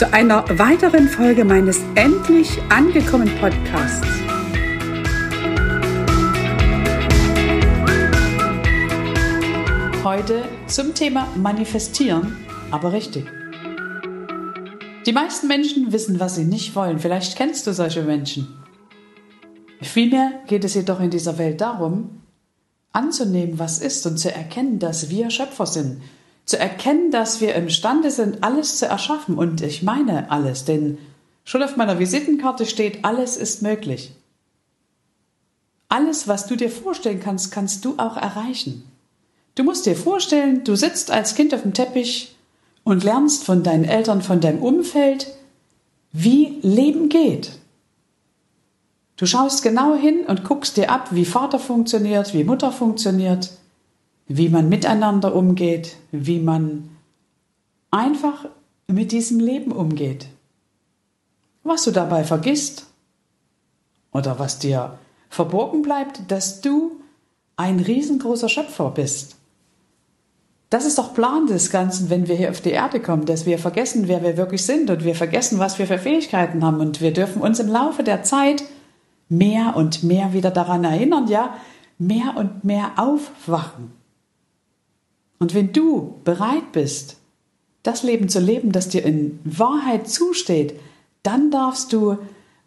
zu einer weiteren Folge meines Endlich angekommen Podcasts. Heute zum Thema Manifestieren, aber richtig. Die meisten Menschen wissen, was sie nicht wollen. Vielleicht kennst du solche Menschen. Vielmehr geht es jedoch in dieser Welt darum, anzunehmen, was ist und zu erkennen, dass wir Schöpfer sind. Zu erkennen, dass wir imstande sind, alles zu erschaffen. Und ich meine alles, denn schon auf meiner Visitenkarte steht, alles ist möglich. Alles, was du dir vorstellen kannst, kannst du auch erreichen. Du musst dir vorstellen, du sitzt als Kind auf dem Teppich und lernst von deinen Eltern, von deinem Umfeld, wie Leben geht. Du schaust genau hin und guckst dir ab, wie Vater funktioniert, wie Mutter funktioniert, wie man miteinander umgeht, wie man einfach mit diesem Leben umgeht. Was du dabei vergisst oder was dir verborgen bleibt, dass du ein riesengroßer Schöpfer bist. Das ist doch Plan des Ganzen, wenn wir hier auf die Erde kommen, dass wir vergessen, wer wir wirklich sind und wir vergessen, was wir für Fähigkeiten haben und wir dürfen uns im Laufe der Zeit mehr und mehr wieder daran erinnern, ja, mehr und mehr aufwachen. Und wenn du bereit bist, das Leben zu leben, das dir in Wahrheit zusteht, dann darfst du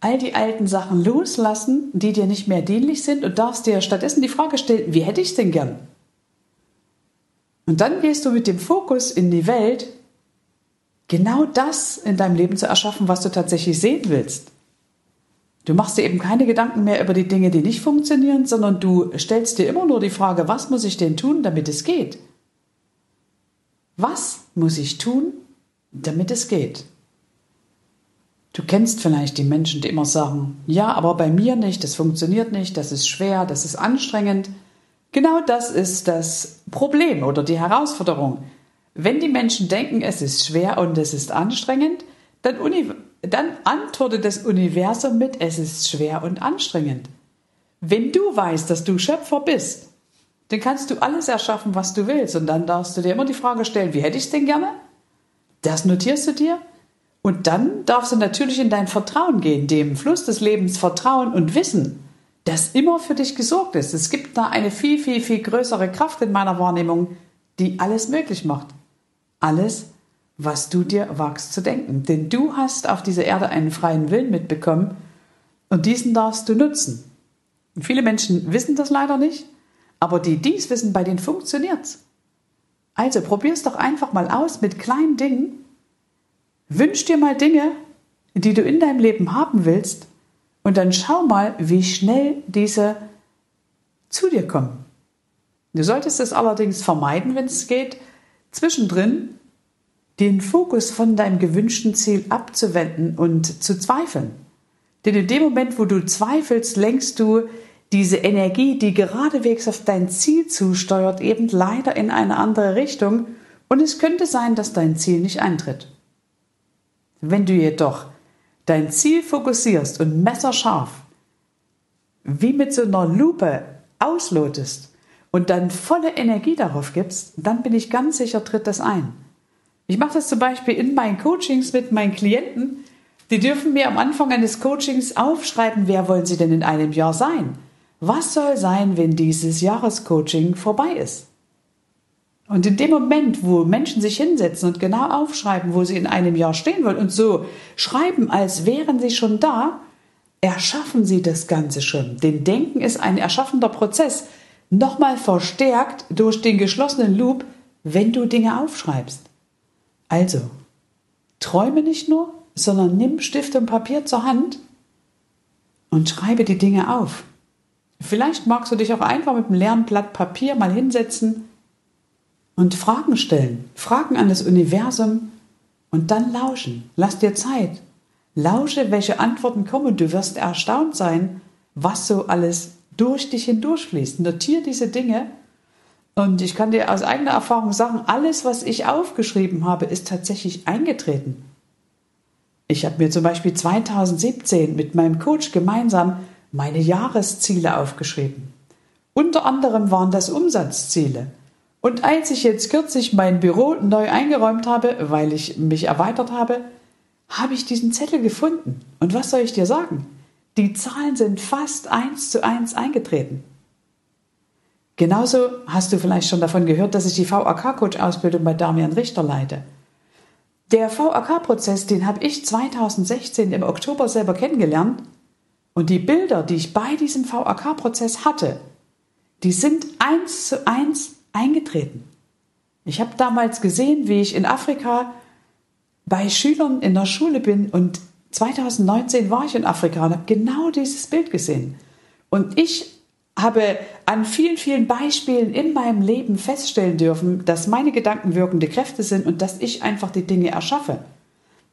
all die alten Sachen loslassen, die dir nicht mehr dienlich sind und darfst dir stattdessen die Frage stellen, wie hätte ich es denn gern? Und dann gehst du mit dem Fokus in die Welt, genau das in deinem Leben zu erschaffen, was du tatsächlich sehen willst. Du machst dir eben keine Gedanken mehr über die Dinge, die nicht funktionieren, sondern du stellst dir immer nur die Frage, was muss ich denn tun, damit es geht? Was muss ich tun, damit es geht? Du kennst vielleicht die Menschen, die immer sagen, ja, aber bei mir nicht, das funktioniert nicht, das ist schwer, das ist anstrengend. Genau das ist das Problem oder die Herausforderung. Wenn die Menschen denken, es ist schwer und es ist anstrengend, dann, dann antwortet das Universum mit, es ist schwer und anstrengend. Wenn du weißt, dass du Schöpfer bist, dann kannst du alles erschaffen, was du willst. Und dann darfst du dir immer die Frage stellen, wie hätte ich es denn gerne? Das notierst du dir. Und dann darfst du natürlich in dein Vertrauen gehen, dem Fluss des Lebens vertrauen und wissen, dass immer für dich gesorgt ist. Es gibt da eine viel, viel, viel größere Kraft in meiner Wahrnehmung, die alles möglich macht. Alles, was du dir wagst zu denken. Denn du hast auf dieser Erde einen freien Willen mitbekommen und diesen darfst du nutzen. Und viele Menschen wissen das leider nicht, aber die dies wissen, bei denen funktioniert's. Also probier's doch einfach mal aus mit kleinen Dingen. Wünsch dir mal Dinge, die du in deinem Leben haben willst und dann schau mal, wie schnell diese zu dir kommen. Du solltest es allerdings vermeiden, wenn es geht, zwischendrin den Fokus von deinem gewünschten Ziel abzuwenden und zu zweifeln. Denn in dem Moment, wo du zweifelst, lenkst du diese Energie, die geradewegs auf dein Ziel zusteuert, eben leider in eine andere Richtung und es könnte sein, dass dein Ziel nicht eintritt. Wenn du jedoch dein Ziel fokussierst und messerscharf, wie mit so einer Lupe auslotest und dann volle Energie darauf gibst, dann bin ich ganz sicher, tritt das ein. Ich mache das zum Beispiel in meinen Coachings mit meinen Klienten. Die dürfen mir am Anfang eines Coachings aufschreiben, wer wollen sie denn in einem Jahr sein? Was soll sein, wenn dieses Jahrescoaching vorbei ist? Und in dem Moment, wo Menschen sich hinsetzen und genau aufschreiben, wo sie in einem Jahr stehen wollen und so schreiben, als wären sie schon da, erschaffen sie das Ganze schon. Denn Denken ist ein erschaffender Prozess, nochmal verstärkt durch den geschlossenen Loop, wenn du Dinge aufschreibst. Also, träume nicht nur, sondern nimm Stift und Papier zur Hand und schreibe die Dinge auf. Vielleicht magst du dich auch einfach mit einem leeren Blatt Papier mal hinsetzen und Fragen stellen, Fragen an das Universum und dann lauschen. Lass dir Zeit. Lausche, welche Antworten kommen. Du wirst erstaunt sein, was so alles durch dich hindurchfließt. Notiere diese Dinge. Und ich kann dir aus eigener Erfahrung sagen, alles, was ich aufgeschrieben habe, ist tatsächlich eingetreten. Ich habe mir zum Beispiel 2017 mit meinem Coach gemeinsam meine Jahresziele aufgeschrieben. Unter anderem waren das Umsatzziele. Und als ich jetzt kürzlich mein Büro neu eingeräumt habe, weil ich mich erweitert habe, habe ich diesen Zettel gefunden. Und was soll ich dir sagen? Die Zahlen sind fast eins zu eins eingetreten. Genauso hast du vielleicht schon davon gehört, dass ich die VAK-Coach-Ausbildung bei Damian Richter leite. Der VAK-Prozess, den habe ich 2016 im Oktober selber kennengelernt. Und die Bilder, die ich bei diesem VAK-Prozess hatte, die sind eins zu eins eingetreten. Ich habe damals gesehen, wie ich in Afrika bei Schülern in der Schule bin und 2019 war ich in Afrika und habe genau dieses Bild gesehen. Und ich habe an vielen, vielen Beispielen in meinem Leben feststellen dürfen, dass meine Gedanken wirkende Kräfte sind und dass ich einfach die Dinge erschaffe.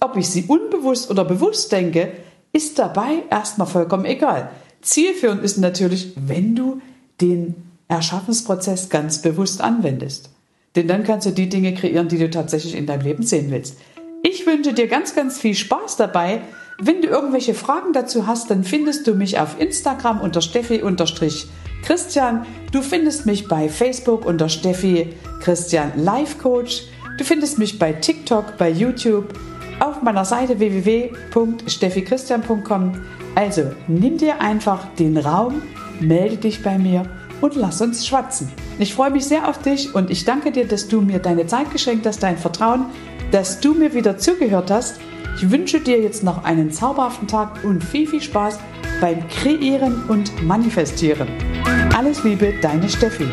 Ob ich sie unbewusst oder bewusst denke, ist dabei erstmal vollkommen egal. Zielführend ist natürlich, wenn du den Erschaffensprozess ganz bewusst anwendest. Denn dann kannst du die Dinge kreieren, die du tatsächlich in deinem Leben sehen willst. Ich wünsche dir ganz, ganz viel Spaß dabei. Wenn du irgendwelche Fragen dazu hast, dann findest du mich auf Instagram unter Steffi-Christian. Du findest mich bei Facebook unter Steffi Christian Life Coach. Du findest mich bei TikTok, bei YouTube, auf meiner Seite www.steffichristian.com. Also nimm dir einfach den Raum, melde dich bei mir und lass uns schwatzen. Ich freue mich sehr auf dich und ich danke dir, dass du mir deine Zeit geschenkt hast, dein Vertrauen, dass du mir wieder zugehört hast. Ich wünsche dir jetzt noch einen zauberhaften Tag und viel, viel Spaß beim Kreieren und Manifestieren. Alles Liebe, deine Steffi.